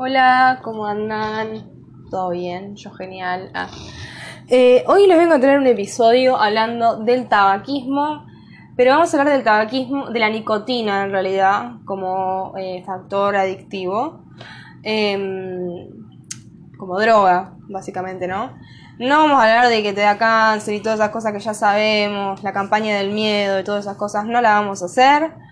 Hola, ¿cómo andan? ¿Todo bien? Yo genial. Ah. Eh, hoy les vengo a traer un episodio hablando del tabaquismo, pero vamos a hablar del tabaquismo, de la nicotina en realidad, como eh, factor adictivo, em, como droga, básicamente, ¿no? No vamos a hablar de que te da cáncer y todas esas cosas que ya sabemos, la campaña del miedo y todas esas cosas, no la vamos a hacer.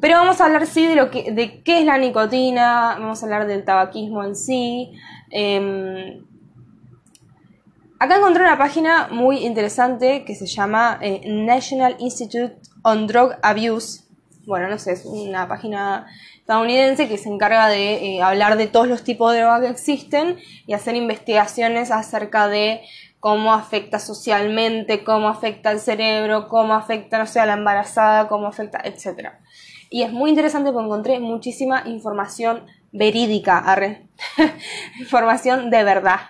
Pero vamos a hablar sí de lo que, de qué es la nicotina, vamos a hablar del tabaquismo en sí. Em, acá encontré una página muy interesante que se llama eh, National Institute on Drug Abuse. Bueno, no sé, es una página estadounidense que se encarga de eh, hablar de todos los tipos de drogas que existen y hacer investigaciones acerca de cómo afecta socialmente, cómo afecta al cerebro, cómo afecta, no sé, a la embarazada, cómo afecta, etc. Y es muy interesante porque encontré muchísima información verídica, información de verdad.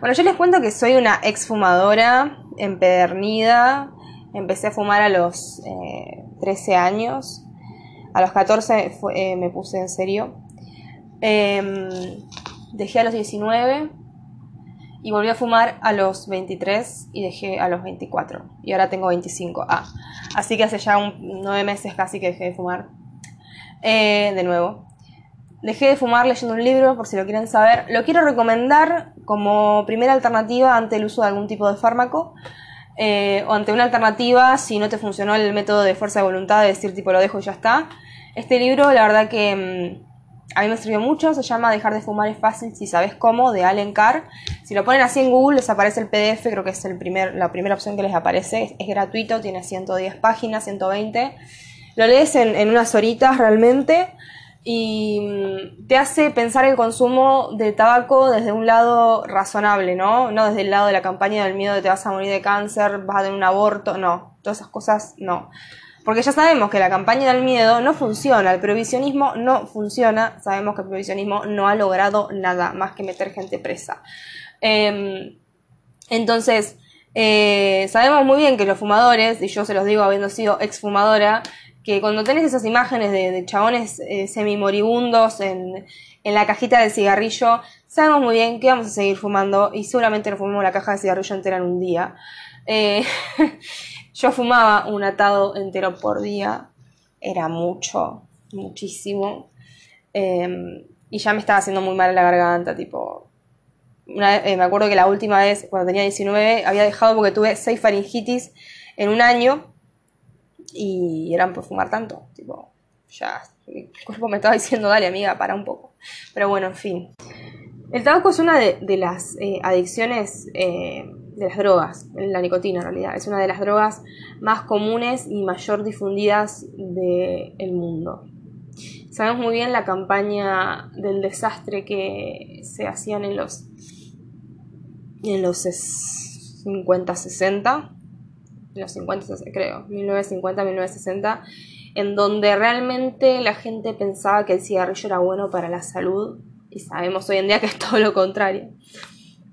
Bueno, yo les cuento que soy una exfumadora empedernida. Empecé a fumar a los 13 eh, años. A los 14 eh, me puse en serio. Em, dejé a los 19 y volví a fumar a los 23 y dejé a los 24. Y ahora tengo 25. Ah, así que hace ya un, nueve meses casi que dejé de fumar. Eh, de nuevo. Dejé de fumar leyendo un libro, por si lo quieren saber. Lo quiero recomendar como primera alternativa ante el uso de algún tipo de fármaco. Eh, o ante una alternativa si no te funcionó el método de fuerza de voluntad de decir tipo lo dejo y ya está. Este libro, la verdad que mm, a mí me sirvió mucho, se llama Dejar de fumar es fácil si sabes cómo, de Allen Carr. Si lo ponen así en Google les aparece el PDF, creo que es el primer, la primera opción que les aparece. Es, gratuito, tiene 110 páginas, 120. Lo lees en, en unas horitas realmente y mm, te hace pensar el consumo de tabaco desde un lado razonable, ¿no? No desde el lado de la campaña del miedo de te vas a morir de cáncer, vas a tener un aborto, no, todas esas cosas no. Porque ya sabemos que la campaña del miedo no funciona, el prohibicionismo no funciona, sabemos que el prohibicionismo no ha logrado nada más que meter gente presa. Em, entonces, eh, sabemos muy bien que los fumadores, y yo se los digo habiendo sido exfumadora, que cuando tenés esas imágenes de, chabones eh, semimoribundos en, la cajita de cigarrillo, sabemos muy bien que vamos a seguir fumando y seguramente nos fumamos la caja de cigarrillo entera en un día. Eh, yo fumaba un atado entero por día, era mucho, muchísimo, em, y ya me estaba haciendo muy mal la garganta, tipo... Eh, me acuerdo que la última vez, cuando tenía 19, había dejado porque tuve 6 faringitis en un año y eran por fumar tanto, tipo, ya mi cuerpo me estaba diciendo, dale amiga, para un poco. Pero bueno, en fin. El tabaco es una de, las eh, adicciones eh, de las drogas, la nicotina en realidad, es una de las drogas más comunes y mayor difundidas del mundo. Sabemos muy bien la campaña del desastre que se hacían en los en los 50, 60 los 50, creo, 1950, 1960, en donde realmente la gente pensaba que el cigarrillo era bueno para la salud y sabemos hoy en día que es todo lo contrario.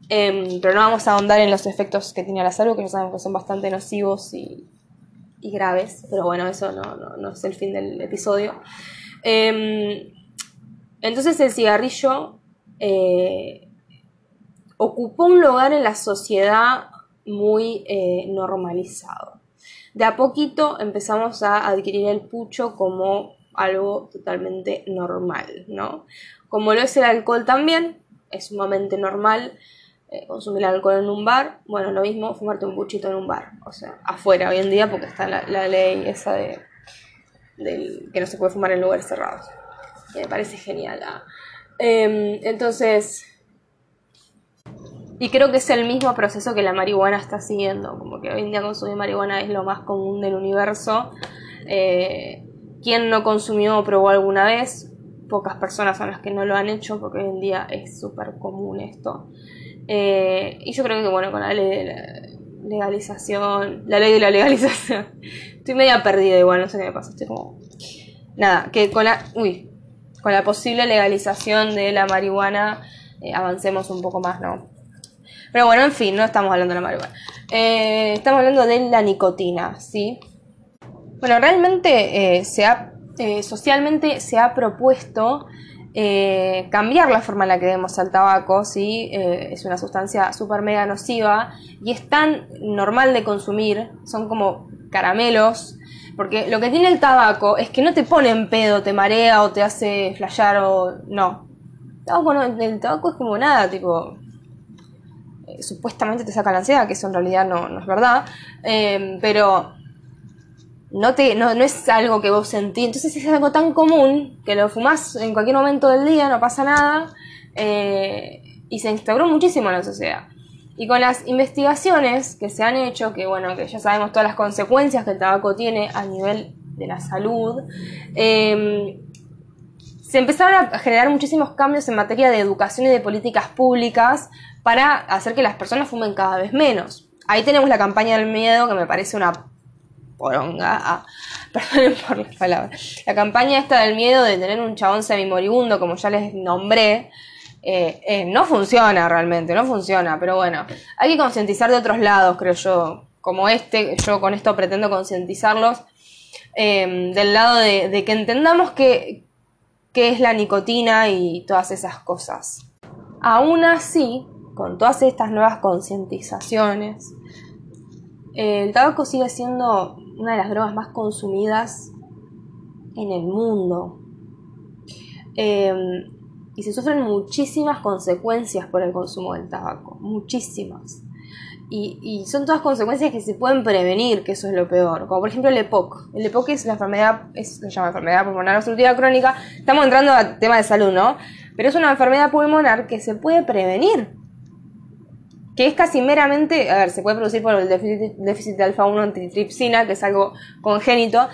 Em, pero no vamos a ahondar en los efectos que tiene la salud, que ya sabemos que son bastante nocivos y, graves, pero bueno, eso no, es el fin del episodio. Em, entonces el cigarrillo eh, ocupó un lugar en la sociedad muy eh, normalizado. De a poquito empezamos a adquirir el pucho como algo totalmente normal, ¿no? Como lo es el alcohol también, es sumamente normal eh, consumir alcohol en un bar, bueno, lo mismo fumarte un puchito en un bar, o sea, afuera hoy en día porque está la, ley esa de que no se puede fumar en lugares cerrados. me parece genial. ¿ah? Em, entonces, y creo que es el mismo proceso que la marihuana está siguiendo, como que hoy en día consumir marihuana es lo más común del universo. Eh, ¿Quién no consumió o probó alguna vez? Pocas personas son las que no lo han hecho, porque hoy en día es súper común esto. Eh, y yo creo que, bueno, con la ley de la legalización, la ley de la legalización, estoy media perdida igual, no sé qué me pasa, estoy como... Nada, que con la... Uy, con la posible legalización de la marihuana eh, avancemos un poco más, ¿no? Pero bueno, en fin, no estamos hablando de la marihuana. Eh, estamos hablando de la nicotina, ¿sí? Bueno, realmente se ha socialmente se ha propuesto eh, cambiar la forma en la que vemos al tabaco, ¿sí? Eh, es una sustancia súper mega nociva y es tan normal de consumir, son como caramelos, porque lo que tiene el tabaco es que no te pone en pedo, te marea o te hace flashear o no. El tabaco, es como nada, tipo, eh, supuestamente te saca la ansiedad, que eso en realidad no, no es verdad, pero no, te, no, es algo que vos sentís, entonces es algo tan común que lo fumás en cualquier momento del día, no pasa nada, eh, y se instauró muchísimo en la sociedad. Y con las investigaciones que se han hecho, que bueno, que ya sabemos todas las consecuencias que el tabaco tiene a nivel de la salud, em, se empezaron a generar muchísimos cambios en materia de educación y de políticas públicas para hacer que las personas fumen cada vez menos. Ahí tenemos la campaña del miedo, que me parece una poronga, ah, perdonen por las palabras. La campaña esta del miedo de tener un chabón semimoribundo, como ya les nombré, eh, eh, no funciona realmente, no funciona, pero bueno, hay que concientizar de otros lados, creo yo, como este, yo con esto pretendo concientizarlos, em, del lado de, que entendamos qué es la nicotina y todas esas cosas. Aún así, con todas estas nuevas concientizaciones, el tabaco sigue siendo una de las drogas más consumidas en el mundo. Em, y se sufren muchísimas consecuencias por el consumo del tabaco, muchísimas. Y, son todas consecuencias que se pueden prevenir, que eso es lo peor. Como por ejemplo el EPOC. El EPOC es la enfermedad, es, se llama enfermedad pulmonar obstructiva crónica. Estamos entrando al tema de salud, ¿no? Pero es una enfermedad pulmonar que se puede prevenir que es casi meramente, a ver, se puede producir por el déficit, de alfa-1 antitripsina, que es algo congénito,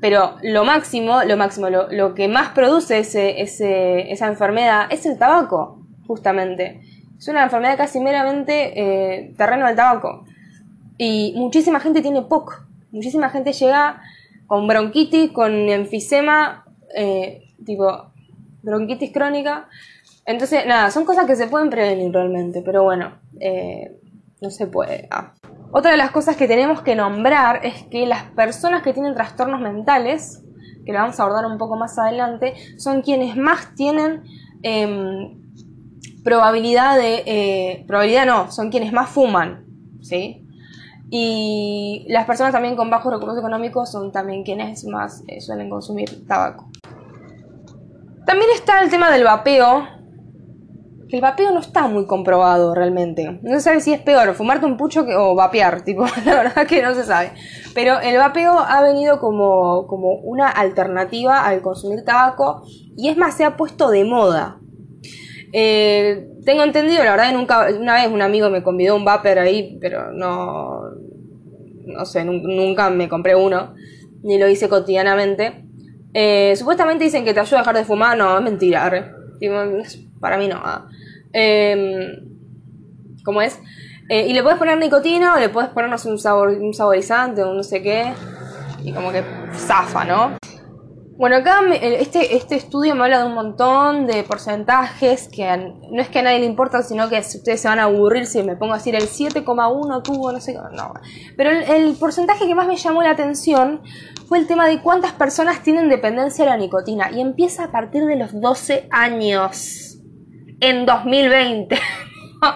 pero lo máximo, lo máximo, lo, que más produce ese, esa enfermedad es el tabaco, justamente. Es una enfermedad casi meramente eh, terreno del tabaco. Y muchísima gente tiene POC. Muchísima gente llega con bronquitis, con enfisema, eh, tipo bronquitis crónica, entonces, nada, son cosas que se pueden prevenir realmente, pero bueno, eh, no se puede. Ah. Otra de las cosas que tenemos que nombrar es que las personas que tienen trastornos mentales, que lo vamos a abordar un poco más adelante, son quienes más tienen em, probabilidad de... Eh, probabilidad no, son quienes más fuman, ¿sí? Y las personas también con bajos recursos económicos son también quienes más eh, suelen consumir tabaco. También está el tema del vapeo, el vapeo no está muy comprobado realmente. No se sabe si es peor fumarte un pucho que, o vapear, tipo, la verdad que no se sabe. Pero el vapeo ha venido como, como una alternativa al consumir tabaco y es más, se ha puesto de moda. Eh, tengo entendido, la verdad que nunca, una vez un amigo me convidó un vapor ahí, pero no, no sé, nunca me compré uno, ni lo hice cotidianamente. Eh, supuestamente dicen que te ayuda a dejar de fumar, no, es mentira. para mí no. Eh, ¿Cómo es? Eh, y le puedes poner nicotina o le puedes ponernos un, sabor, un saborizante o no sé qué. Y como que zafa, ¿no? Bueno, acá este, este estudio me habla de un montón de porcentajes que no es que a nadie le importa, sino que ustedes se van a aburrir si me pongo a decir el 7,1 tuvo, no sé qué. No. Pero el, el, porcentaje que más me llamó la atención fue el tema de cuántas personas tienen dependencia de la nicotina. Y empieza a partir de los 12 años en 2020.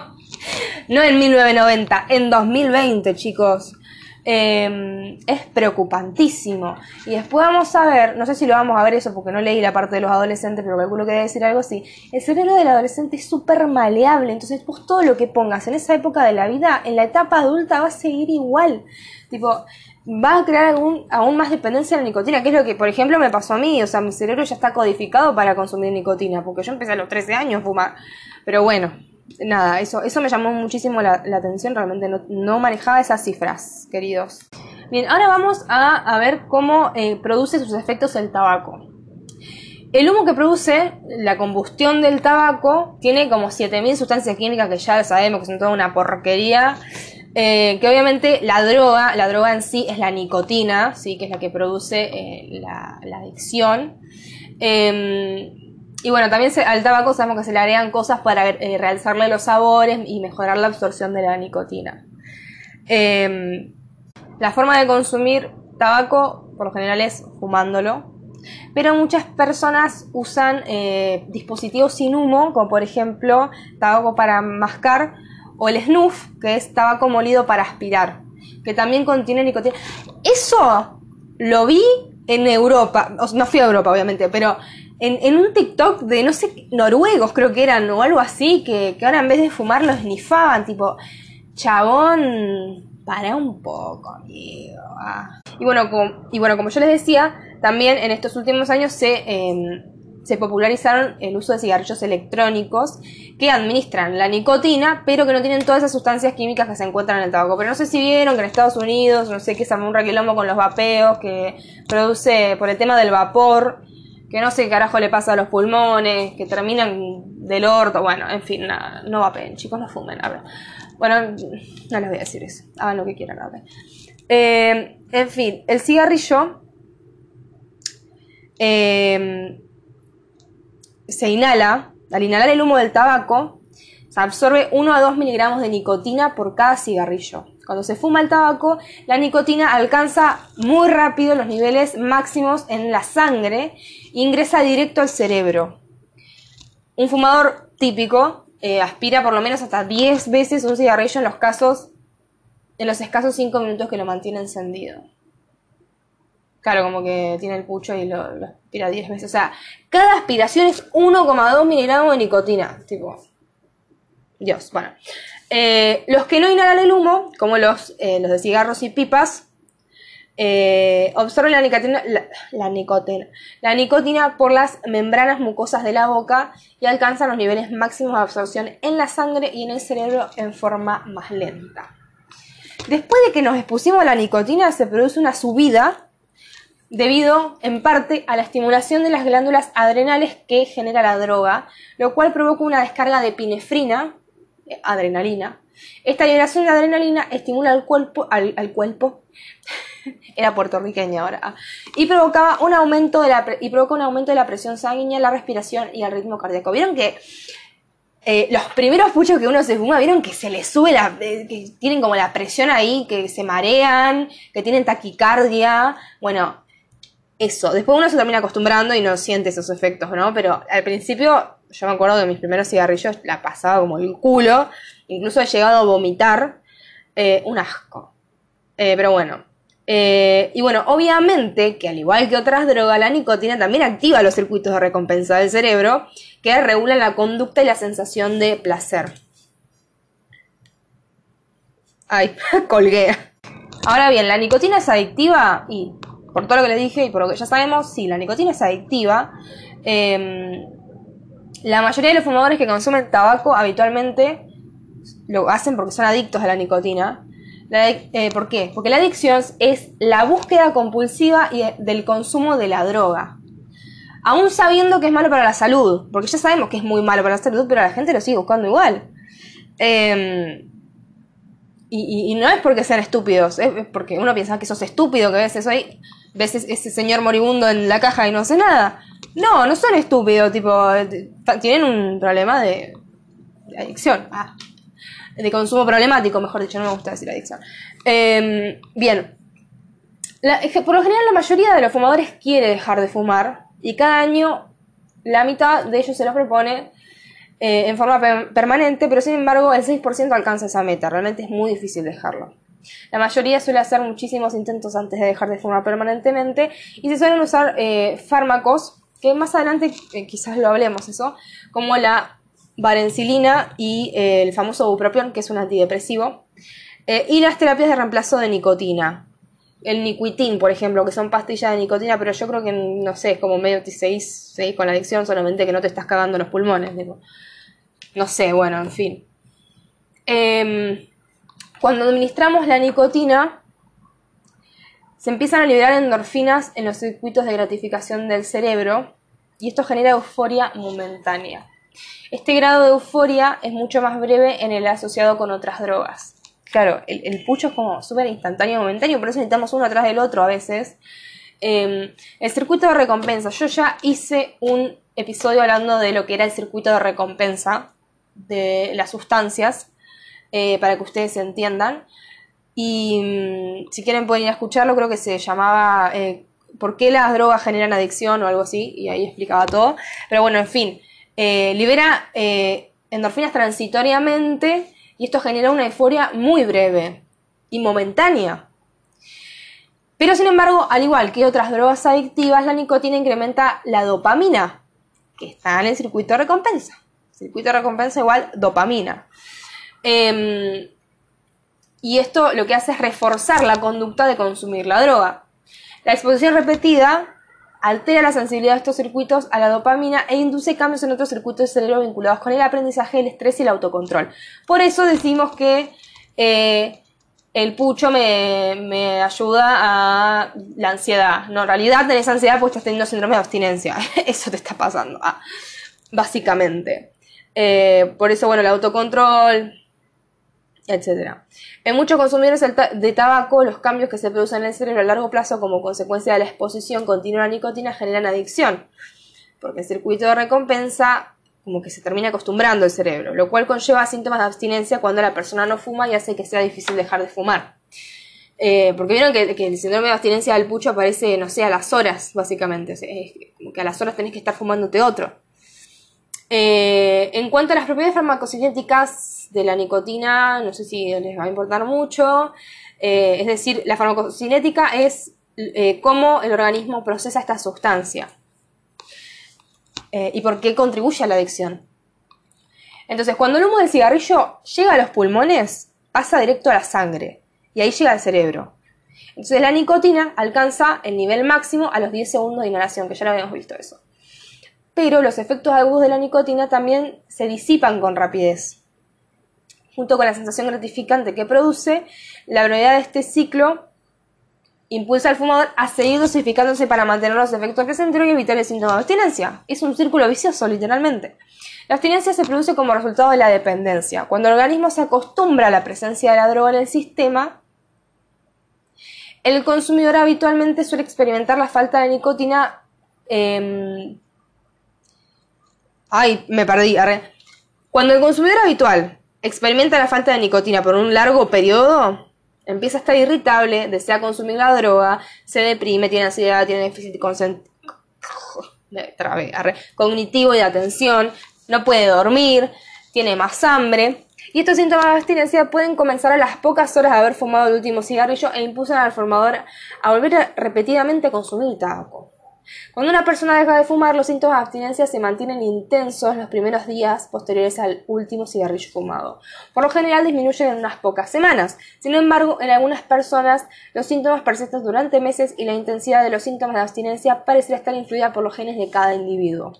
no en 1990, en 2020, chicos. Em, es preocupantísimo. Y después vamos a ver, no sé si lo vamos a ver eso porque no leí la parte de los adolescentes, pero calculo que debe decir algo así. El cerebro del adolescente es súper maleable, entonces vos todo lo que pongas en esa época de la vida, en la etapa adulta va a seguir igual. Tipo, va a crear aún, aún más dependencia de la nicotina, que es lo que, por ejemplo, me pasó a mí. O sea, mi cerebro ya está codificado para consumir nicotina, porque yo empecé a los 13 años a fumar. Pero bueno, nada, eso, eso me llamó muchísimo la, atención. Realmente no, manejaba esas cifras, queridos. Bien, ahora vamos a, ver cómo eh, produce sus efectos el tabaco. El humo que produce la combustión del tabaco tiene como 7000 sustancias químicas que ya sabemos que son toda una porquería eh, que obviamente la droga, la droga en sí es la nicotina, ¿sí? que es la que produce eh, la, adicción. Em, y bueno, también al tabaco sabemos que se le agregan cosas para eh, realzarle los sabores y mejorar la absorción de la nicotina. Em, la forma de consumir tabaco por lo general es fumándolo. pero muchas personas usan dispositivos sin humo, como por ejemplo tabaco para mascar o el snuff, que es tabaco molido para aspirar, que también contiene nicotina. Eso lo vi en Europa, no fui a Europa obviamente, pero en, un TikTok de, no sé, noruegos creo que eran, o algo así, que, ahora en vez de fumar lo esnifaban, tipo, chabón, para un poco, amigo. Ah. Y, bueno, como, y bueno, como yo les decía, también en estos últimos años se, em, se popularizaron el uso de cigarrillos electrónicos que administran la nicotina, pero que no tienen todas esas sustancias químicas que se encuentran en el tabaco. Pero no sé si vieron que en Estados Unidos, no sé qué, se un requilombo con los vapeos que produce por el tema del vapor que no sé qué carajo le pasa a los pulmones, que terminan del orto, bueno, en fin, no vapen, chicos, no fumen, Bueno, no les voy a decir eso, hagan lo que quieran, a eh, en fin, el cigarrillo eh, se inhala, al inhalar el humo del tabaco, se absorbe 1 a 2 miligramos de nicotina por cada cigarrillo. Cuando se fuma el tabaco, la nicotina alcanza muy rápido los niveles máximos en la sangre e ingresa directo al cerebro. Un fumador típico eh, aspira por lo menos hasta 10 veces un cigarrillo en los casos en los escasos 5 minutos que lo mantiene encendido. Claro, como que tiene el pucho y lo, aspira 10 veces. O sea, cada aspiración es 1,2 miligramos de nicotina. Tipo, Dios, bueno. Eh, los que no inhalan el humo, como los, eh, de cigarros y pipas, eh, absorben la nicotina, la, nicotina, la nicotina por las membranas mucosas de la boca y alcanzan los niveles máximos de absorción en la sangre y en el cerebro en forma más lenta. Después de que nos expusimos la nicotina, se produce una subida debido en parte a la estimulación de las glándulas adrenales que genera la droga, lo cual provoca una descarga de epinefrina, adrenalina. Esta liberación de adrenalina estimula al cuerpo, al, cuerpo, era puertorriqueña ahora, y provocaba un aumento de la y provoca un aumento de la presión sanguínea, la respiración y el ritmo cardíaco. Vieron que eh, los primeros puchos que uno se fuma, vieron que se les sube la, eh, que tienen como la presión ahí, que se marean, que tienen taquicardia, bueno, eso. Después uno se termina acostumbrando y no siente esos efectos, ¿no? Pero al principio yo me acuerdo que mis primeros cigarrillos la pasaba como el culo, incluso he llegado a vomitar, eh, un asco. Eh, pero bueno. Eh, y bueno, obviamente que al igual que otras drogas, la nicotina también activa los circuitos de recompensa del cerebro que regulan la conducta y la sensación de placer. Ay, colgué. Ahora bien, ¿la nicotina es adictiva? Y por todo lo que les dije y por lo que ya sabemos, sí, la nicotina es adictiva. Eh, la mayoría de los fumadores que consumen tabaco habitualmente lo hacen porque son adictos a la nicotina. Eh, ¿Por qué? Porque la adicción es la búsqueda compulsiva y del consumo de la droga. Aún sabiendo que es malo para la salud, porque ya sabemos que es muy malo para la salud, pero la gente lo sigue buscando igual. Em, y, no es porque sean estúpidos, es porque uno piensa que sos estúpido, que ves eso ahí, ves ese señor moribundo en la caja y no hace nada. No, no son estúpidos, tipo, tienen un problema de, adicción. Ah, de consumo problemático, mejor dicho, no me gusta decir adicción. Em, bien. por lo general la mayoría de los fumadores quiere dejar de fumar y cada año la mitad de ellos se lo propone eh, en forma permanente, pero sin embargo el 6% alcanza esa meta. Realmente es muy difícil dejarlo. La mayoría suele hacer muchísimos intentos antes de dejar de fumar permanentemente y se suelen usar eh, fármacos que más adelante eh, quizás lo hablemos eso, como la varencilina y eh, el famoso bupropión, que es un antidepresivo, y las terapias de reemplazo de nicotina. El niquitín, por ejemplo, que son pastillas de nicotina, pero yo creo que, no sé, es como medio te seguís, con la adicción, solamente que no te estás cagando los pulmones. No sé, bueno, en fin. Em, cuando administramos la nicotina, se empiezan a liberar endorfinas en los circuitos de gratificación del cerebro y esto genera euforia momentánea. Este grado de euforia es mucho más breve en el asociado con otras drogas. Claro, el, pucho es como súper instantáneo, momentáneo, por eso necesitamos uno atrás del otro a veces. Em, el circuito de recompensa. Yo ya hice un episodio hablando de lo que era el circuito de recompensa de las sustancias, eh, para que ustedes entiendan. Y mm, si quieren pueden ir a escucharlo, creo que se llamaba eh, por qué las drogas generan adicción o algo así, y ahí explicaba todo. Pero bueno, en fin, eh, libera endorfinas transitoriamente y esto genera una euforia muy breve y momentánea. Pero sin embargo, al igual que otras drogas adictivas, la nicotina incrementa la dopamina, que está en el circuito de recompensa. Circuito de recompensa igual dopamina. Em, y esto lo que hace es reforzar la conducta de consumir la droga. La exposición repetida altera la sensibilidad de estos circuitos a la dopamina e induce cambios en otros circuitos del cerebro vinculados con el aprendizaje, el estrés y el autocontrol. Por eso decimos que eh, el pucho me, ayuda a la ansiedad. No, en realidad tenés ansiedad porque estás teniendo síndrome de abstinencia. eso te está pasando, ah, básicamente. Eh, por eso, bueno, el autocontrol, etc. En muchos consumidores de tabaco, los cambios que se producen en el cerebro a largo plazo como consecuencia de la exposición continua a la nicotina generan adicción, porque el circuito de recompensa como que se termina acostumbrando el cerebro, lo cual conlleva síntomas de abstinencia cuando la persona no fuma y hace que sea difícil dejar de fumar. Eh, porque vieron que, el síndrome de abstinencia del pucho aparece, no sé, a las horas, básicamente. como que a las horas tenés que estar fumándote otro. Eh, en cuanto a las propiedades farmacocinéticas de la nicotina, no sé si les va a importar mucho. Eh, es decir, la farmacocinética es cómo el organismo procesa esta sustancia. Eh, y por qué contribuye a la adicción. Entonces, cuando el humo del cigarrillo llega a los pulmones, pasa directo a la sangre y ahí llega al cerebro. Entonces, la nicotina alcanza el nivel máximo a los 10 segundos de inhalación, que ya lo habíamos visto eso. Pero los efectos agudos de la nicotina también se disipan con rapidez. Junto con la sensación gratificante que produce, la brevedad de este ciclo impulsa al fumador a seguir dosificándose para mantener los efectos placenteros y evitar el síntoma de abstinencia. Es un círculo vicioso, literalmente. La abstinencia se produce como resultado de la dependencia. Cuando el organismo se acostumbra a la presencia de la droga en el sistema, el consumidor habitualmente suele experimentar la falta de nicotina. Em, ay, me perdí. Cuando el consumidor habitual experimenta la falta de nicotina por un largo periodo, empieza a estar irritable, desea consumir la droga, se deprime, tiene ansiedad, tiene déficit cognitivo y de atención, no puede dormir, tiene más hambre. Y estos síntomas de abstinencia pueden comenzar a las pocas horas de haber fumado el último cigarrillo e impulsan al fumador a volver repetidamente a consumir tabaco. Cuando una persona deja de fumar, los síntomas de abstinencia se mantienen intensos los primeros días posteriores al último cigarrillo fumado. Por lo general disminuyen en unas pocas semanas. Sin embargo, en algunas personas los síntomas persisten durante meses y la intensidad de los síntomas de abstinencia parece estar influida por los genes de cada individuo.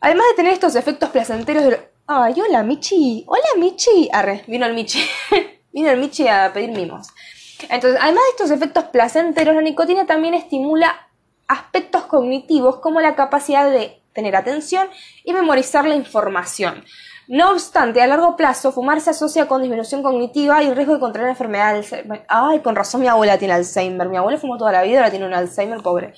Además de tener estos efectos placenteros de... ¡Ay, hola Michi! ¡Hola Michi! Arre, vino el Michi. vino el Michi a pedir mimos. Entonces, además de estos efectos placenteros, la nicotina también estimula aspectos cognitivos como la capacidad de tener atención y memorizar la información. No obstante, a largo plazo, fumar se asocia con disminución cognitiva y riesgo de contraer enfermedad Alzheimer. Ay, con razón mi abuela tiene Alzheimer. Mi abuela fumó toda la vida, ahora tiene un Alzheimer pobre.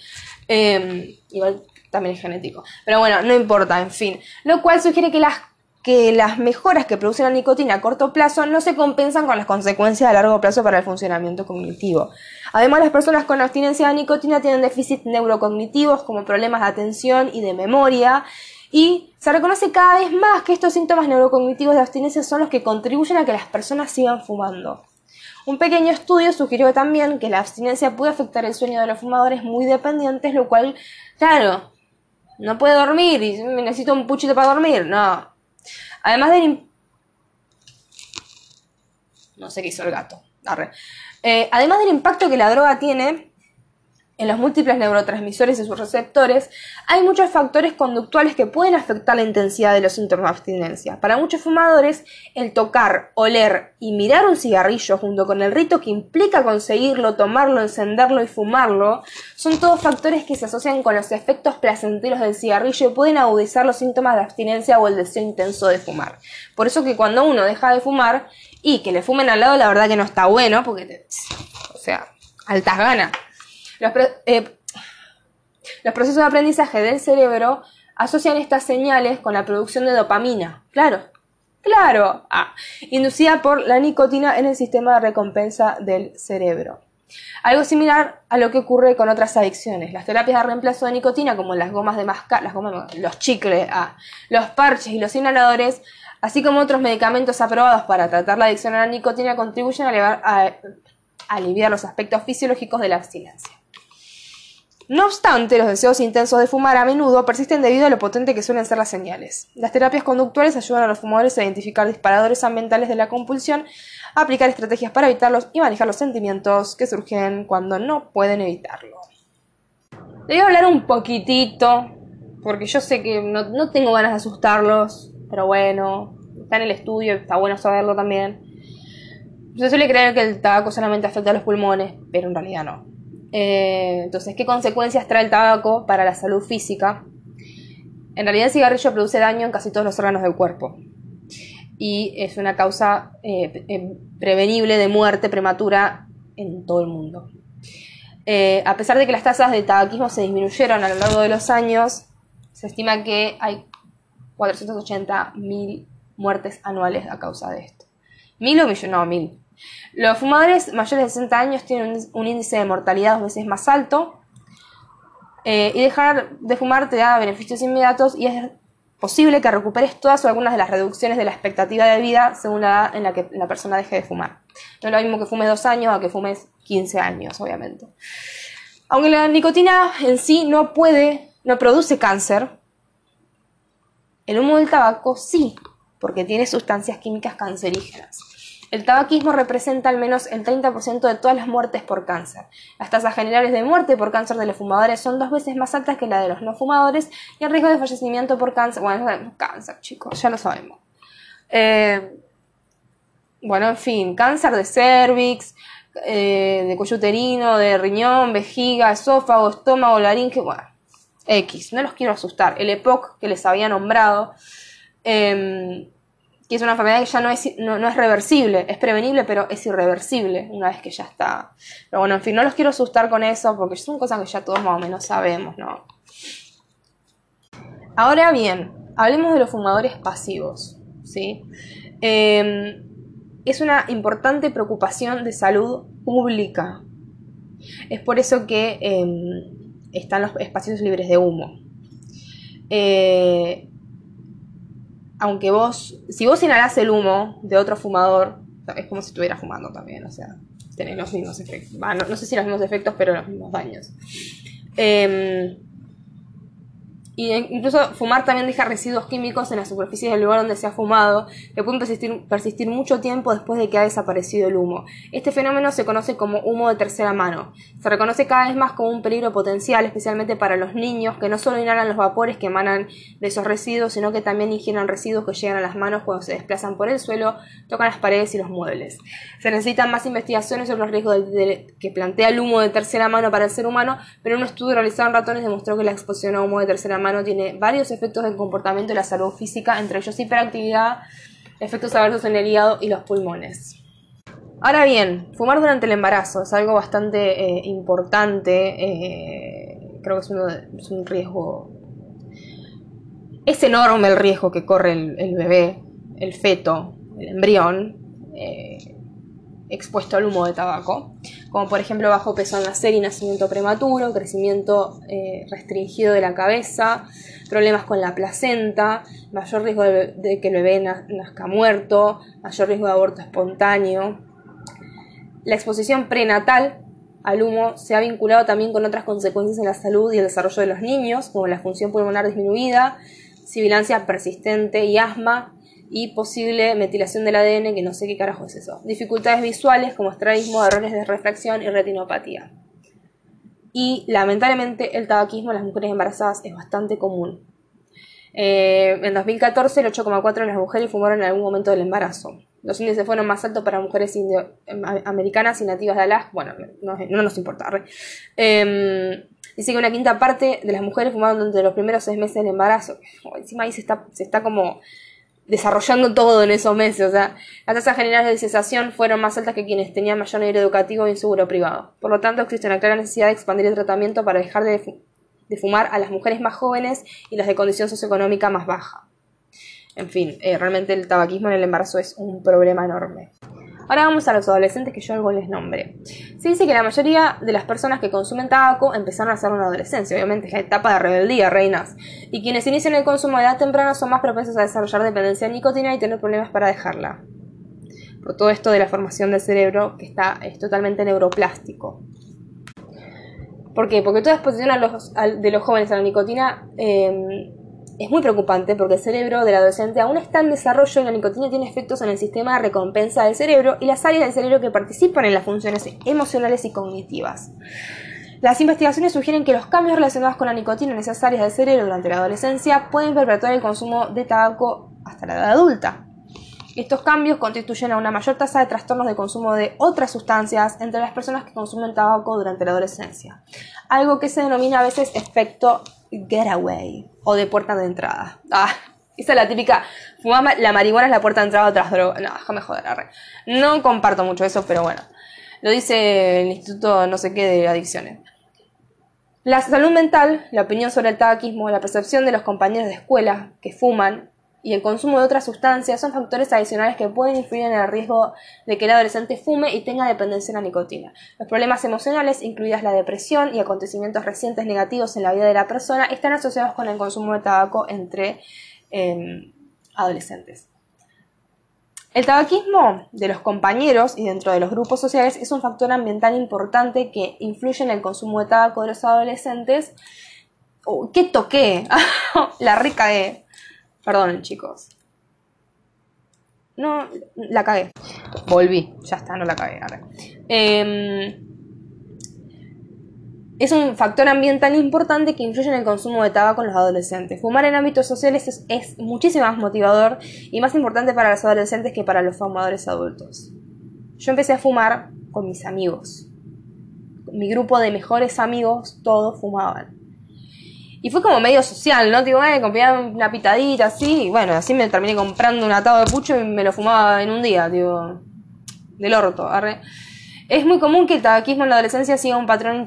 Em, igual también es genético. Pero bueno, no importa, en fin. Lo cual sugiere que las que las mejoras que produce la nicotina a corto plazo no se compensan con las consecuencias a largo plazo para el funcionamiento cognitivo. Además, las personas con abstinencia de nicotina tienen déficits neurocognitivos como problemas de atención y de memoria, y se reconoce cada vez más que estos síntomas neurocognitivos de abstinencia son los que contribuyen a que las personas sigan fumando. Un pequeño estudio sugirió también que la abstinencia puede afectar el sueño de los fumadores muy dependientes, lo cual, claro, no puede dormir y necesito un puchito para dormir, no, Además del... No sé qué hizo el gato. Eh, además del impacto que la droga tiene en los múltiples neurotransmisores y sus receptores, hay muchos factores conductuales que pueden afectar la intensidad de los síntomas de abstinencia. Para muchos fumadores, el tocar, oler y mirar un cigarrillo junto con el rito que implica conseguirlo, tomarlo, encenderlo y fumarlo, son todos factores que se asocian con los efectos placenteros del cigarrillo y pueden agudizar los síntomas de abstinencia o el deseo intenso de fumar. Por eso que cuando uno deja de fumar y que le fumen al lado, la verdad que no está bueno, porque te, o sea, altas ganas. Eh, los, procesos de aprendizaje del cerebro asocian estas señales con la producción de dopamina. Claro, claro, ah, inducida por la nicotina en el sistema de recompensa del cerebro. Algo similar a lo que ocurre con otras adicciones. Las terapias de reemplazo de nicotina, como las gomas de mascar, las gomas, los chicles, ah, los parches y los inhaladores, así como otros medicamentos aprobados para tratar la adicción a la nicotina, contribuyen a aliviar los aspectos fisiológicos de la abstinencia. No obstante, los deseos intensos de fumar a menudo persisten debido a lo potente que suelen ser las señales. Las terapias conductuales ayudan a los fumadores a identificar disparadores ambientales de la compulsión, aplicar estrategias para evitarlos y manejar los sentimientos que surgen cuando no pueden evitarlo. Le voy a hablar un poquitito, porque yo sé que no, no tengo ganas de asustarlos, pero bueno, está en el estudio, está bueno saberlo también. Se suele creer que el tabaco solamente afecta a los pulmones, pero en realidad no. Eh, entonces, ¿qué consecuencias trae el tabaco para la salud física? En realidad el cigarrillo produce daño en casi todos los órganos del cuerpo y es una causa eh, eh, prevenible de muerte prematura en todo el mundo. a pesar de que las tasas de tabaquismo se disminuyeron a lo largo de los años, se estima que hay 480.000 muertes anuales a causa de esto. ¿Mil o millones? No, mil. Los fumadores mayores de 60 años tienen un índice de mortalidad dos veces más alto eh, y dejar de fumar te da beneficios inmediatos y es posible que recuperes todas o algunas de las reducciones de la expectativa de vida según la edad en la que la persona deje de fumar. No es lo mismo que fumes dos años a que fumes 15 años, obviamente. Aunque la nicotina en sí no puede, no produce cáncer, el humo del tabaco sí, porque tiene sustancias químicas cancerígenas. El tabaquismo representa al menos el 30% de todas las muertes por cáncer. Las tasas generales de muerte por cáncer de los fumadores son dos veces más altas que la de los no fumadores y el riesgo de fallecimiento por cáncer, bueno, cáncer chicos, ya lo sabemos. Eh, bueno, en fin, cáncer de cervix, eh, de cuello uterino, de riñón, vejiga, esófago, estómago, laringe, bueno, X, no los quiero asustar. El EPOC que les había nombrado. Eh, que es una enfermedad que ya no es, no, es reversible, es prevenible, pero es irreversible una vez que ya está. Pero bueno, en fin, no los quiero asustar con eso porque son cosas que ya todos más o menos sabemos, ¿no? Ahora bien, hablemos de los fumadores pasivos, ¿sí? Em, es una importante preocupación de salud pública. Es por eso que em, están los espacios libres de humo. Eh, aunque vos, si vos inhalás el humo de otro fumador, es como si estuvieras fumando también, o sea, tenés los mismos efectos. no, sé si los mismos efectos, pero los mismos daños. Eh, y incluso fumar también deja residuos químicos en la superficie del lugar donde se ha fumado, que pueden persistir, mucho tiempo después de que ha desaparecido el humo. Este fenómeno se conoce como humo de tercera mano. Se reconoce cada vez más como un peligro potencial, especialmente para los niños, que no solo inhalan los vapores que emanan de esos residuos, sino que también ingieren residuos que llegan a las manos cuando se desplazan por el suelo, tocan las paredes y los muebles. Se necesitan más investigaciones sobre los riesgos que plantea el humo de tercera mano para el ser humano, pero un estudio realizado en ratones demostró que la exposición a humo de tercera mano mano tiene varios efectos del comportamiento y la salud física, entre ellos hiperactividad, efectos adversos en el hígado y los pulmones. Ahora bien, fumar durante el embarazo es algo bastante eh, importante, eh, creo que es, un riesgo... Es enorme el riesgo que corre el, bebé, el feto, el embrión, eh, expuesto al humo de tabaco como por ejemplo bajo peso al nacer y nacimiento prematuro, crecimiento eh, restringido de la cabeza, problemas con la placenta, mayor riesgo de, que el bebé nazca muerto, mayor riesgo de aborto espontáneo. La exposición prenatal al humo se ha vinculado también con otras consecuencias en la salud y el desarrollo de los niños, como la función pulmonar disminuida, sibilancia persistente y asma, y posible metilación del ADN, que no sé qué carajo es eso. Dificultades visuales como estrabismo, errores de refracción y retinopatía. Y lamentablemente el tabaquismo en las mujeres embarazadas es bastante común. Eh, en 2014 el 8,4 de las mujeres fumaron en algún momento del embarazo. Los índices fueron más altos para mujeres americanas y nativas de Alaska. Bueno, no, nos importa. Em, dice que una quinta parte de las mujeres fumaron durante los primeros seis meses del embarazo. encima ahí se está, se está como desarrollando todo en esos meses. O sea, las tasas generales de cesación fueron más altas que quienes tenían mayor nivel educativo y un seguro privado. Por lo tanto, existe una clara necesidad de expandir el tratamiento para dejar de, fumar a las mujeres más jóvenes y las de condición socioeconómica más baja. En fin, eh, realmente el tabaquismo en el embarazo es un problema enorme. Ahora vamos a los adolescentes que yo algo les nombré. Se dice que la mayoría de las personas que consumen tabaco empezaron a hacer una adolescencia, obviamente es la etapa de rebeldía, reinas, y quienes inician el consumo de edad temprana son más propensos a desarrollar dependencia de nicotina y tener problemas para dejarla. Por todo esto de la formación del cerebro que está, es totalmente neuroplástico. ¿Por qué? Porque toda exposición de los jóvenes a la nicotina eh, es muy preocupante porque el cerebro del adolescente aún está en desarrollo y la nicotina tiene efectos en el sistema de recompensa del cerebro y las áreas del cerebro que participan en las funciones emocionales y cognitivas. Las investigaciones sugieren que los cambios relacionados con la nicotina en esas áreas del cerebro durante la adolescencia pueden perpetuar el consumo de tabaco hasta la edad adulta. Estos cambios constituyen a una mayor tasa de trastornos de consumo de otras sustancias entre las personas que consumen tabaco durante la adolescencia, algo que se denomina a veces efecto getaway o de puerta de entrada. Ah, esa es la típica. Fumar la marihuana es la puerta de entrada a otras drogas. No, déjame joder, arre. No comparto mucho eso, pero bueno. Lo dice el Instituto no sé qué de adicciones. La salud mental, la opinión sobre el tabaquismo, la percepción de los compañeros de escuela que fuman y el consumo de otras sustancias son factores adicionales que pueden influir en el riesgo de que el adolescente fume y tenga dependencia en la nicotina. Los problemas emocionales, incluidas la depresión y acontecimientos recientes negativos en la vida de la persona, están asociados con el consumo de tabaco entre em, adolescentes. El tabaquismo de los compañeros y dentro de los grupos sociales es un factor ambiental importante que influye en el consumo de tabaco de los adolescentes. Oh, ¿Qué toqué? la rica de Perdón, chicos. No, la cagué. Volví, ya está, no la cagué. Eh, es un factor ambiental importante que influye en el consumo de tabaco en los adolescentes. Fumar en ámbitos sociales es, es, muchísimo más motivador y más importante para los adolescentes que para los fumadores adultos. Yo empecé a fumar con mis amigos. Mi grupo de mejores amigos, todos fumaban. Y fue como medio social, ¿no? Digo, eh, compré una pitadita así. Y bueno, así me terminé comprando un atado de pucho y me lo fumaba en un día, digo. Del orto, arre. Es muy común que el tabaquismo en la adolescencia siga un patrón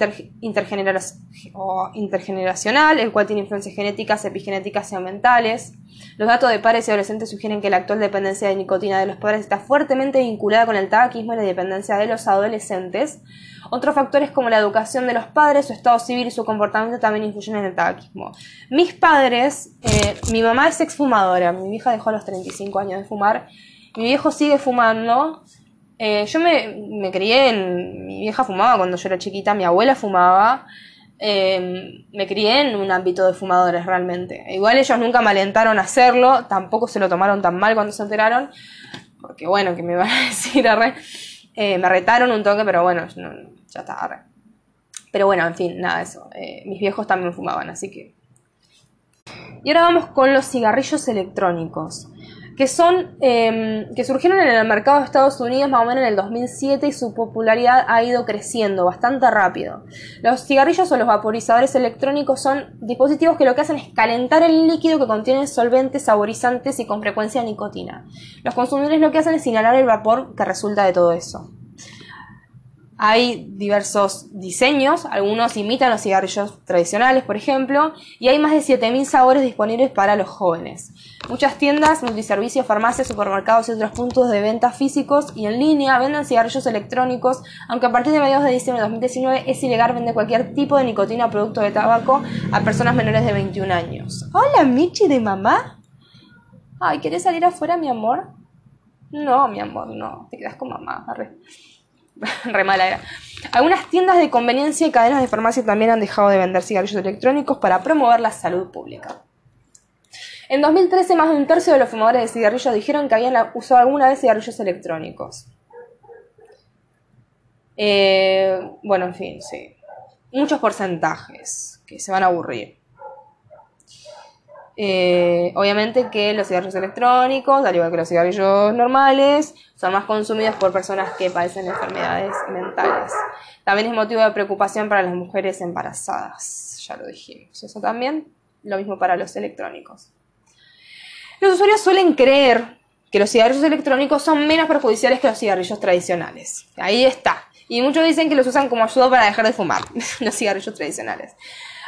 intergeneracional, el cual tiene influencias genéticas, epigenéticas y ambientales. Los datos de padres y adolescentes sugieren que la actual dependencia de nicotina de los padres está fuertemente vinculada con el tabaquismo y la dependencia de los adolescentes. Otros factores como la educación de los padres, su estado civil y su comportamiento también influyen en el tabaquismo. Mis padres, eh, mi mamá es exfumadora, mi hija dejó a los 35 años de fumar, mi viejo sigue fumando. Eh, yo me, me crié en. Mi vieja fumaba cuando yo era chiquita, mi abuela fumaba. Eh, me crié en un ámbito de fumadores realmente. Igual ellos nunca me alentaron a hacerlo, tampoco se lo tomaron tan mal cuando se enteraron, porque bueno, que me van a decir, eh, me retaron un toque, pero bueno, ya está, Pero bueno, en fin, nada, eso. Eh, mis viejos también fumaban, así que... Y ahora vamos con los cigarrillos electrónicos que son em, que surgieron en el mercado de Estados Unidos más o menos en el 2007 y su popularidad ha ido creciendo bastante rápido. Los cigarrillos o los vaporizadores electrónicos son dispositivos que lo que hacen es calentar el líquido que contiene solventes, saborizantes y con frecuencia nicotina. Los consumidores lo que hacen es inhalar el vapor que resulta de todo eso. Hay diversos diseños, algunos imitan los cigarrillos tradicionales, por ejemplo, y hay más de 7.000 sabores disponibles para los jóvenes. Muchas tiendas, multiservicios, farmacias, supermercados y otros puntos de venta físicos y en línea venden cigarrillos electrónicos, aunque a partir de mediados de diciembre de 2019 es ilegal vender cualquier tipo de nicotina o producto de tabaco a personas menores de 21 años. Hola, Michi de mamá. Ay, ¿quieres salir afuera, mi amor? No, mi amor, no. Te quedas con mamá. re mala era. Algunas tiendas de conveniencia y cadenas de farmacia también han dejado de vender cigarrillos electrónicos para promover la salud pública. En 2013, más de un tercio de los fumadores de cigarrillos dijeron que habían usado alguna vez cigarrillos electrónicos. Eh, bueno, en fin, sí. Muchos porcentajes que se van a aburrir. Eh, obviamente que los cigarrillos electrónicos, al igual que los cigarrillos normales, son más consumidos por personas que padecen enfermedades mentales. También es motivo de preocupación para las mujeres embarazadas, ya lo dijimos. Eso también, lo mismo para los electrónicos. Los usuarios suelen creer que los cigarrillos electrónicos son menos perjudiciales que los cigarrillos tradicionales. Ahí está. Y muchos dicen que los usan como ayuda para dejar de fumar, los cigarrillos tradicionales.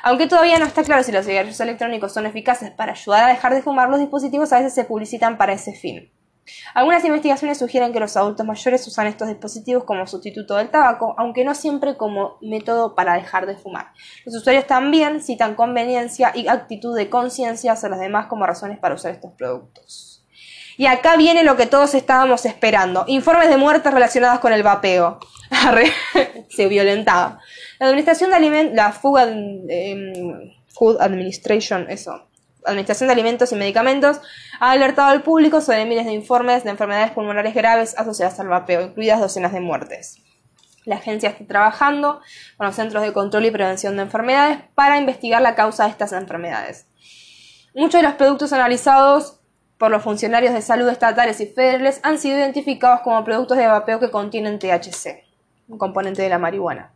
Aunque todavía no está claro si los cigarrillos electrónicos son eficaces para ayudar a dejar de fumar, los dispositivos a veces se publicitan para ese fin. Algunas investigaciones sugieren que los adultos mayores usan estos dispositivos como sustituto del tabaco, aunque no siempre como método para dejar de fumar. Los usuarios también citan conveniencia y actitud de conciencia hacia los demás como razones para usar estos productos. Y acá viene lo que todos estábamos esperando. Informes de muertes relacionados con el vapeo. Se violentaba. La Administración de Alimentos, la em, Food Administration, eso, Administración de Alimentos y Medicamentos ha alertado al público sobre miles de informes de enfermedades pulmonares graves asociadas al vapeo, incluidas docenas de muertes. La agencia está trabajando con los Centros de Control y Prevención de Enfermedades para investigar la causa de estas enfermedades. Muchos de los productos analizados por los funcionarios de salud estatales y federales han sido identificados como productos de vapeo que contienen THC, un componente de la marihuana.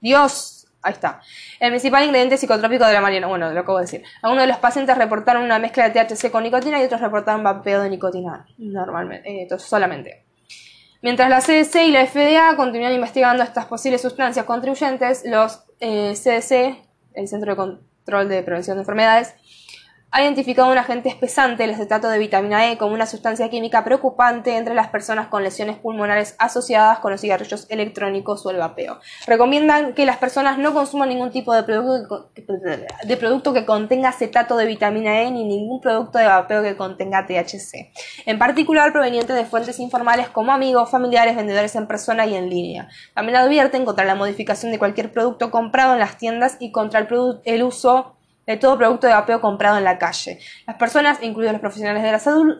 Dios, Ahí está. El principal ingrediente psicotrópico de la marihuana. Bueno, lo acabo de decir. Algunos de los pacientes reportaron una mezcla de THC con nicotina y otros reportaron vapeo de nicotina. Normalmente. Eh, solamente. Mientras la CDC y la FDA continúan investigando estas posibles sustancias contribuyentes, los eh, CDC, el Centro de Control de Prevención de Enfermedades, ha identificado un agente espesante, el acetato de vitamina E, como una sustancia química preocupante entre las personas con lesiones pulmonares asociadas con los cigarrillos electrónicos o el vapeo. Recomiendan que las personas no consuman ningún tipo de producto, de que contenga acetato de vitamina E ni ningún producto de vapeo que contenga THC, en particular proveniente de fuentes informales como amigos, familiares, vendedores en persona y en línea. También advierten contra la modificación de cualquier producto comprado en las tiendas y contra el, el uso de todo producto de vapeo comprado en la calle. Las personas, incluidos los profesionales de la, salud,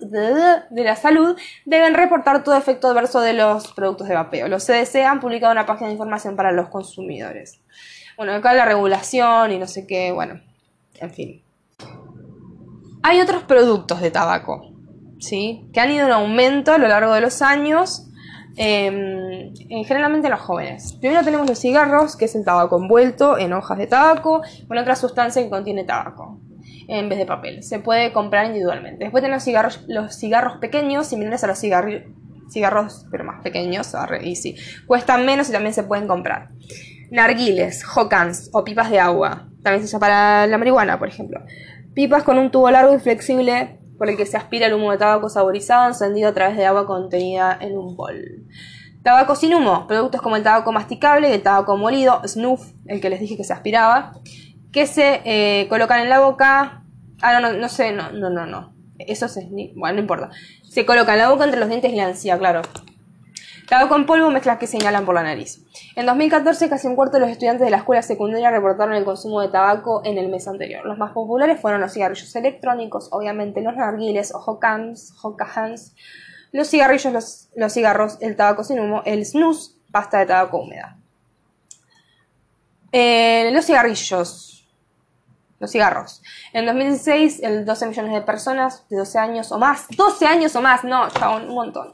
la salud, deben reportar todo efecto adverso de los productos de vapeo. Los CDC han publicado una página de información para los consumidores. Bueno, acá la regulación y no sé qué, bueno, en fin. Hay otros productos de tabaco, ¿sí? Que han ido en aumento a lo largo de los años eh, generalmente los jóvenes. Primero tenemos los cigarros, que es el tabaco envuelto en hojas de tabaco, con otra sustancia que contiene tabaco en vez de papel. Se puede comprar individualmente. Después tenemos los cigarros, cigarros pequeños, similares a los cigarros, pero más pequeños, y sí, cuestan menos y también se pueden comprar. Narguiles, hokans o pipas de agua. También se usa para la marihuana, por ejemplo. Pipas con un tubo largo y flexible por el que se aspira el humo de tabaco saborizado encendido a través de agua contenida en un bol. Tabaco sin humo, productos como el tabaco masticable y el tabaco molido, snuff, el que les dije que se aspiraba, que se eh, colocan en la boca. Ah, no, no, no sé, no, no, no, no. Eso es. Bueno, no importa. Se coloca en la boca entre los dientes y la encía, claro. Tabaco en polvo, mezclas que señalan por la nariz. En 2014, casi un cuarto de los estudiantes de la escuela secundaria reportaron el consumo de tabaco en el mes anterior. Los más populares fueron los cigarrillos electrónicos, obviamente los narguiles o hokans, hokahans, los cigarrillos, los, cigarros, el tabaco sin humo, el snus, pasta de tabaco húmeda. Eh, los cigarrillos, los cigarros. En 2016, el 12 millones de personas de 12 años o más, 12 años o más, no, ya un montón,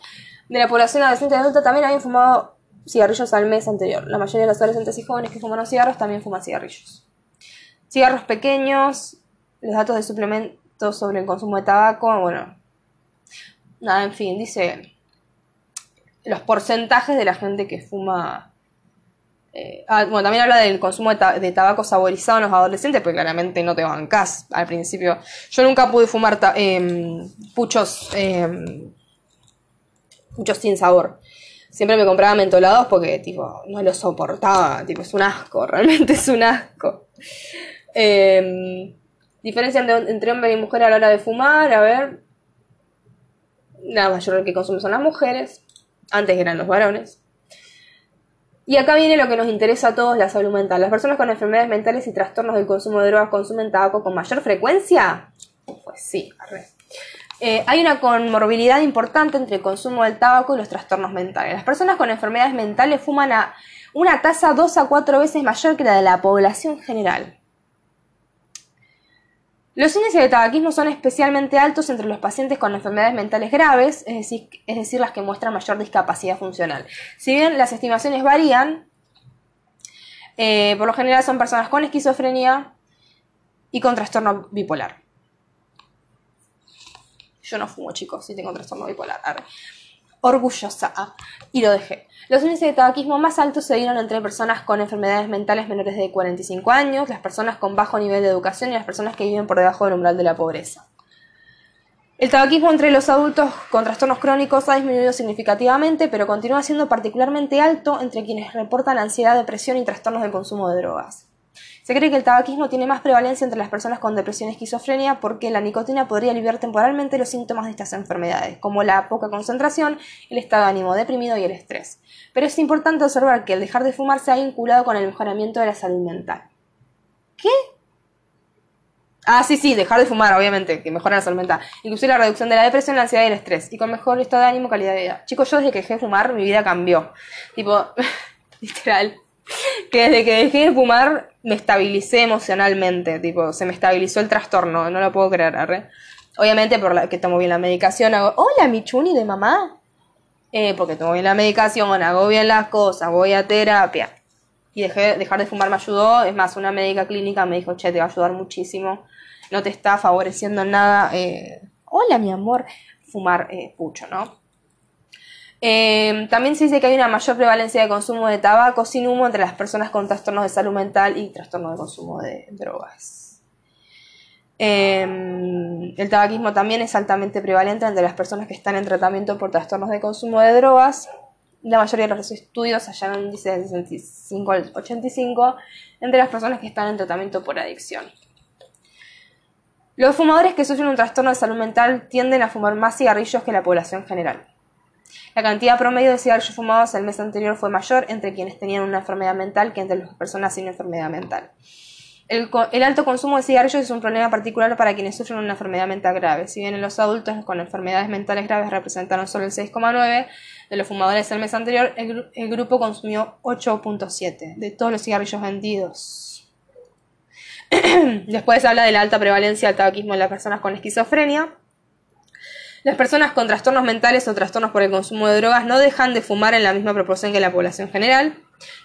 de la población adolescente y adulta también habían fumado cigarrillos al mes anterior. La mayoría de los adolescentes y jóvenes que fuman cigarros también fuman cigarrillos. Cigarros pequeños, los datos de suplementos sobre el consumo de tabaco, bueno, nada, en fin, dice los porcentajes de la gente que fuma. Eh, ah, bueno, también habla del consumo de, tabaco saborizado en los adolescentes, porque claramente no te bancas al principio. Yo nunca pude fumar em, puchos em, muchos sin sabor. Siempre me compraba mentolados porque, tipo, no lo soportaba. Tipo, es un asco, realmente es un asco. Eh, diferencia entre hombre y mujer a la hora de fumar, a ver. La mayor que consume son las mujeres. Antes eran los varones. Y acá viene lo que nos interesa a todos, la salud mental. ¿Las personas con enfermedades mentales y trastornos del consumo de drogas consumen tabaco con mayor frecuencia? Pues sí, arre. Eh, hay una conmorbilidad importante entre el consumo del tabaco y los trastornos mentales. Las personas con enfermedades mentales fuman a una tasa dos a cuatro veces mayor que la de la población general. Los índices de tabaquismo son especialmente altos entre los pacientes con enfermedades mentales graves, es decir, las que muestran mayor discapacidad funcional. Si bien las estimaciones varían, eh, por lo general son personas con esquizofrenia y con trastorno bipolar. Yo no fumo, chicos, si tengo trastorno bipolar. Orgullosa. Y lo dejé. Los índices de tabaquismo más altos se dieron entre personas con enfermedades mentales menores de 45 años, las personas con bajo nivel de educación y las personas que viven por debajo del umbral de la pobreza. El tabaquismo entre los adultos con trastornos crónicos ha disminuido significativamente, pero continúa siendo particularmente alto entre quienes reportan ansiedad, depresión y trastornos de consumo de drogas. Se cree que el tabaquismo tiene más prevalencia entre las personas con depresión y esquizofrenia porque la nicotina podría aliviar temporalmente los síntomas de estas enfermedades, como la poca concentración, el estado de ánimo deprimido y el estrés. Pero es importante observar que el dejar de fumar se ha vinculado con el mejoramiento de la salud mental. ¿Qué? Ah, sí, sí, dejar de fumar, obviamente, que mejora la salud mental. Inclusive la reducción de la depresión, la ansiedad y el estrés. Y con mejor estado de ánimo, calidad de vida. Chicos, yo desde que dejé de fumar, mi vida cambió. Tipo, literal. Que desde que dejé de fumar, me estabilicé emocionalmente. Tipo, se me estabilizó el trastorno. No lo puedo creer. Obviamente, por la que tomo bien la medicación, hago, hola, mi chuni de mamá. Eh, porque tomo bien la medicación, hago bien las cosas, voy a terapia. Y dejé, dejar de fumar me ayudó. Es más, una médica clínica me dijo, che, te va a ayudar muchísimo no te está favoreciendo nada. Eh, hola, mi amor, fumar eh, pucho, ¿no? Eh, también se dice que hay una mayor prevalencia de consumo de tabaco sin humo entre las personas con trastornos de salud mental y trastornos de consumo de drogas. el tabaquismo también es altamente prevalente entre las personas que están en tratamiento por trastornos de consumo de drogas. La mayoría de los estudios hallan un índice de 65 al 85 entre las personas que están en tratamiento por adicción. Los fumadores que sufren un trastorno de salud mental tienden a fumar más cigarrillos que la población general. La cantidad promedio de cigarrillos fumados el mes anterior fue mayor entre quienes tenían una enfermedad mental que entre las personas sin enfermedad mental. El, alto consumo de cigarrillos es un problema particular para quienes sufren una enfermedad mental grave. Si bien en los adultos con enfermedades mentales graves representaron solo el 6,9 de los fumadores el mes anterior, el grupo consumió 8,7 de todos los cigarrillos vendidos. Después habla de la alta prevalencia del tabaquismo en las personas con esquizofrenia. Las personas con trastornos mentales o trastornos por el consumo de drogas no dejan de fumar en la misma proporción que la población general.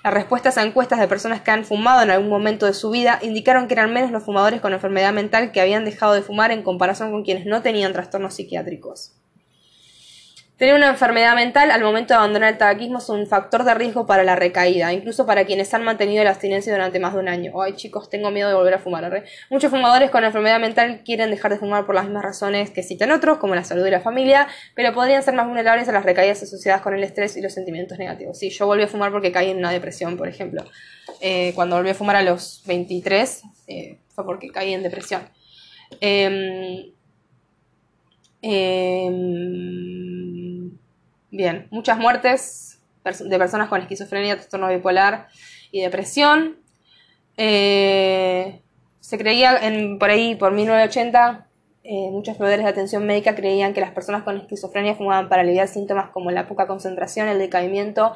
Las respuestas a encuestas de personas que han fumado en algún momento de su vida indicaron que eran menos los fumadores con enfermedad mental que habían dejado de fumar en comparación con quienes no tenían trastornos psiquiátricos. Tener una enfermedad mental al momento de abandonar el tabaquismo es un factor de riesgo para la recaída, incluso para quienes han mantenido la abstinencia durante más de un año. Ay, chicos, tengo miedo de volver a fumar. Muchos fumadores con enfermedad mental quieren dejar de fumar por las mismas razones que citan otros, como la salud de la familia, pero podrían ser más vulnerables a las recaídas asociadas con el estrés y los sentimientos negativos. Sí, yo volví a fumar porque caí en una depresión, por ejemplo. Eh, cuando volví a fumar a los 23, eh, fue porque caí en depresión. Eh, Bien, muchas muertes de personas con esquizofrenia, trastorno bipolar y depresión. Eh, se creía en, por ahí, por 1980, eh, muchos proveedores de atención médica creían que las personas con esquizofrenia fumaban para aliviar síntomas como la poca concentración, el decaimiento,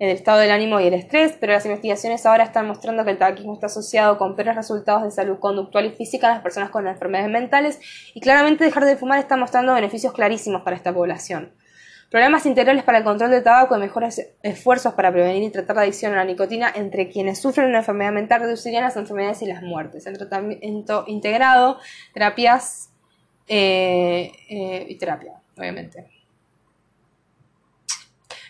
el estado del ánimo y el estrés, pero las investigaciones ahora están mostrando que el tabaquismo está asociado con peores resultados de salud conductual y física en las personas con enfermedades mentales y claramente dejar de fumar está mostrando beneficios clarísimos para esta población. Programas integrales para el control del tabaco y mejores esfuerzos para prevenir y tratar la adicción a la nicotina entre quienes sufren una enfermedad mental reducirían las enfermedades y las muertes. El tratamiento integrado, terapias eh, eh, y terapia, obviamente.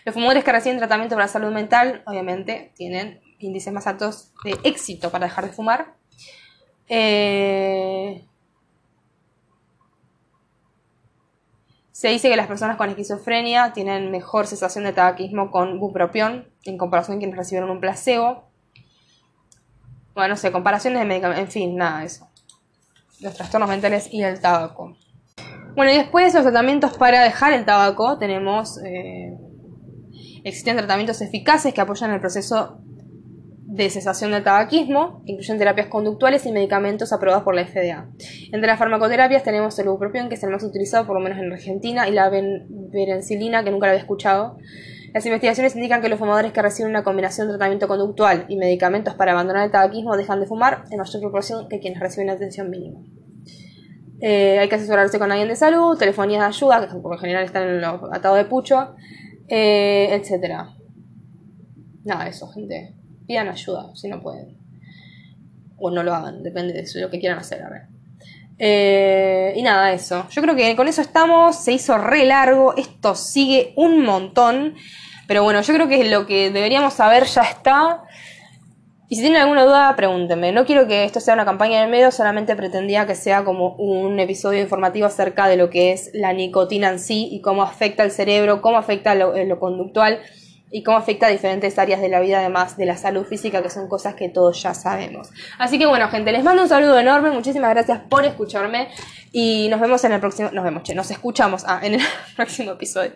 Los fumadores que reciben tratamiento para la salud mental, obviamente, tienen índices más altos de éxito para dejar de fumar. Eh, Se dice que las personas con esquizofrenia tienen mejor cesación de tabaquismo con bupropión en comparación con quienes recibieron un placebo. Bueno, no sé, comparaciones de medicamentos, en fin, nada de eso. Los trastornos mentales y el tabaco. Bueno, y después de los tratamientos para dejar el tabaco, tenemos. Eh, existen tratamientos eficaces que apoyan el proceso de cesación del tabaquismo, incluyen terapias conductuales y medicamentos aprobados por la FDA. Entre las farmacoterapias tenemos el bupropión, que es el más utilizado por lo menos en Argentina, y la berencilina, que nunca la había escuchado. Las investigaciones indican que los fumadores que reciben una combinación de tratamiento conductual y medicamentos para abandonar el tabaquismo dejan de fumar en mayor proporción que quienes reciben atención mínima. Eh, hay que asesorarse con alguien de salud, telefonías de ayuda, que por lo general están en los atados de pucho, eh, etc. Nada, eso, gente pidan ayuda si no pueden. O no lo hagan, depende de lo que quieran hacer. A ver. Eh, y nada, eso. Yo creo que con eso estamos. Se hizo re largo. Esto sigue un montón. Pero bueno, yo creo que lo que deberíamos saber ya está. Y si tienen alguna duda, pregúntenme. No quiero que esto sea una campaña en medio, solamente pretendía que sea como un episodio informativo acerca de lo que es la nicotina en sí y cómo afecta al cerebro, cómo afecta lo, lo conductual y cómo afecta a diferentes áreas de la vida, además de la salud física, que son cosas que todos ya sabemos. Así que bueno, gente, les mando un saludo enorme, muchísimas gracias por escucharme y nos vemos en el próximo, nos vemos, che, nos escuchamos ah, en el próximo episodio.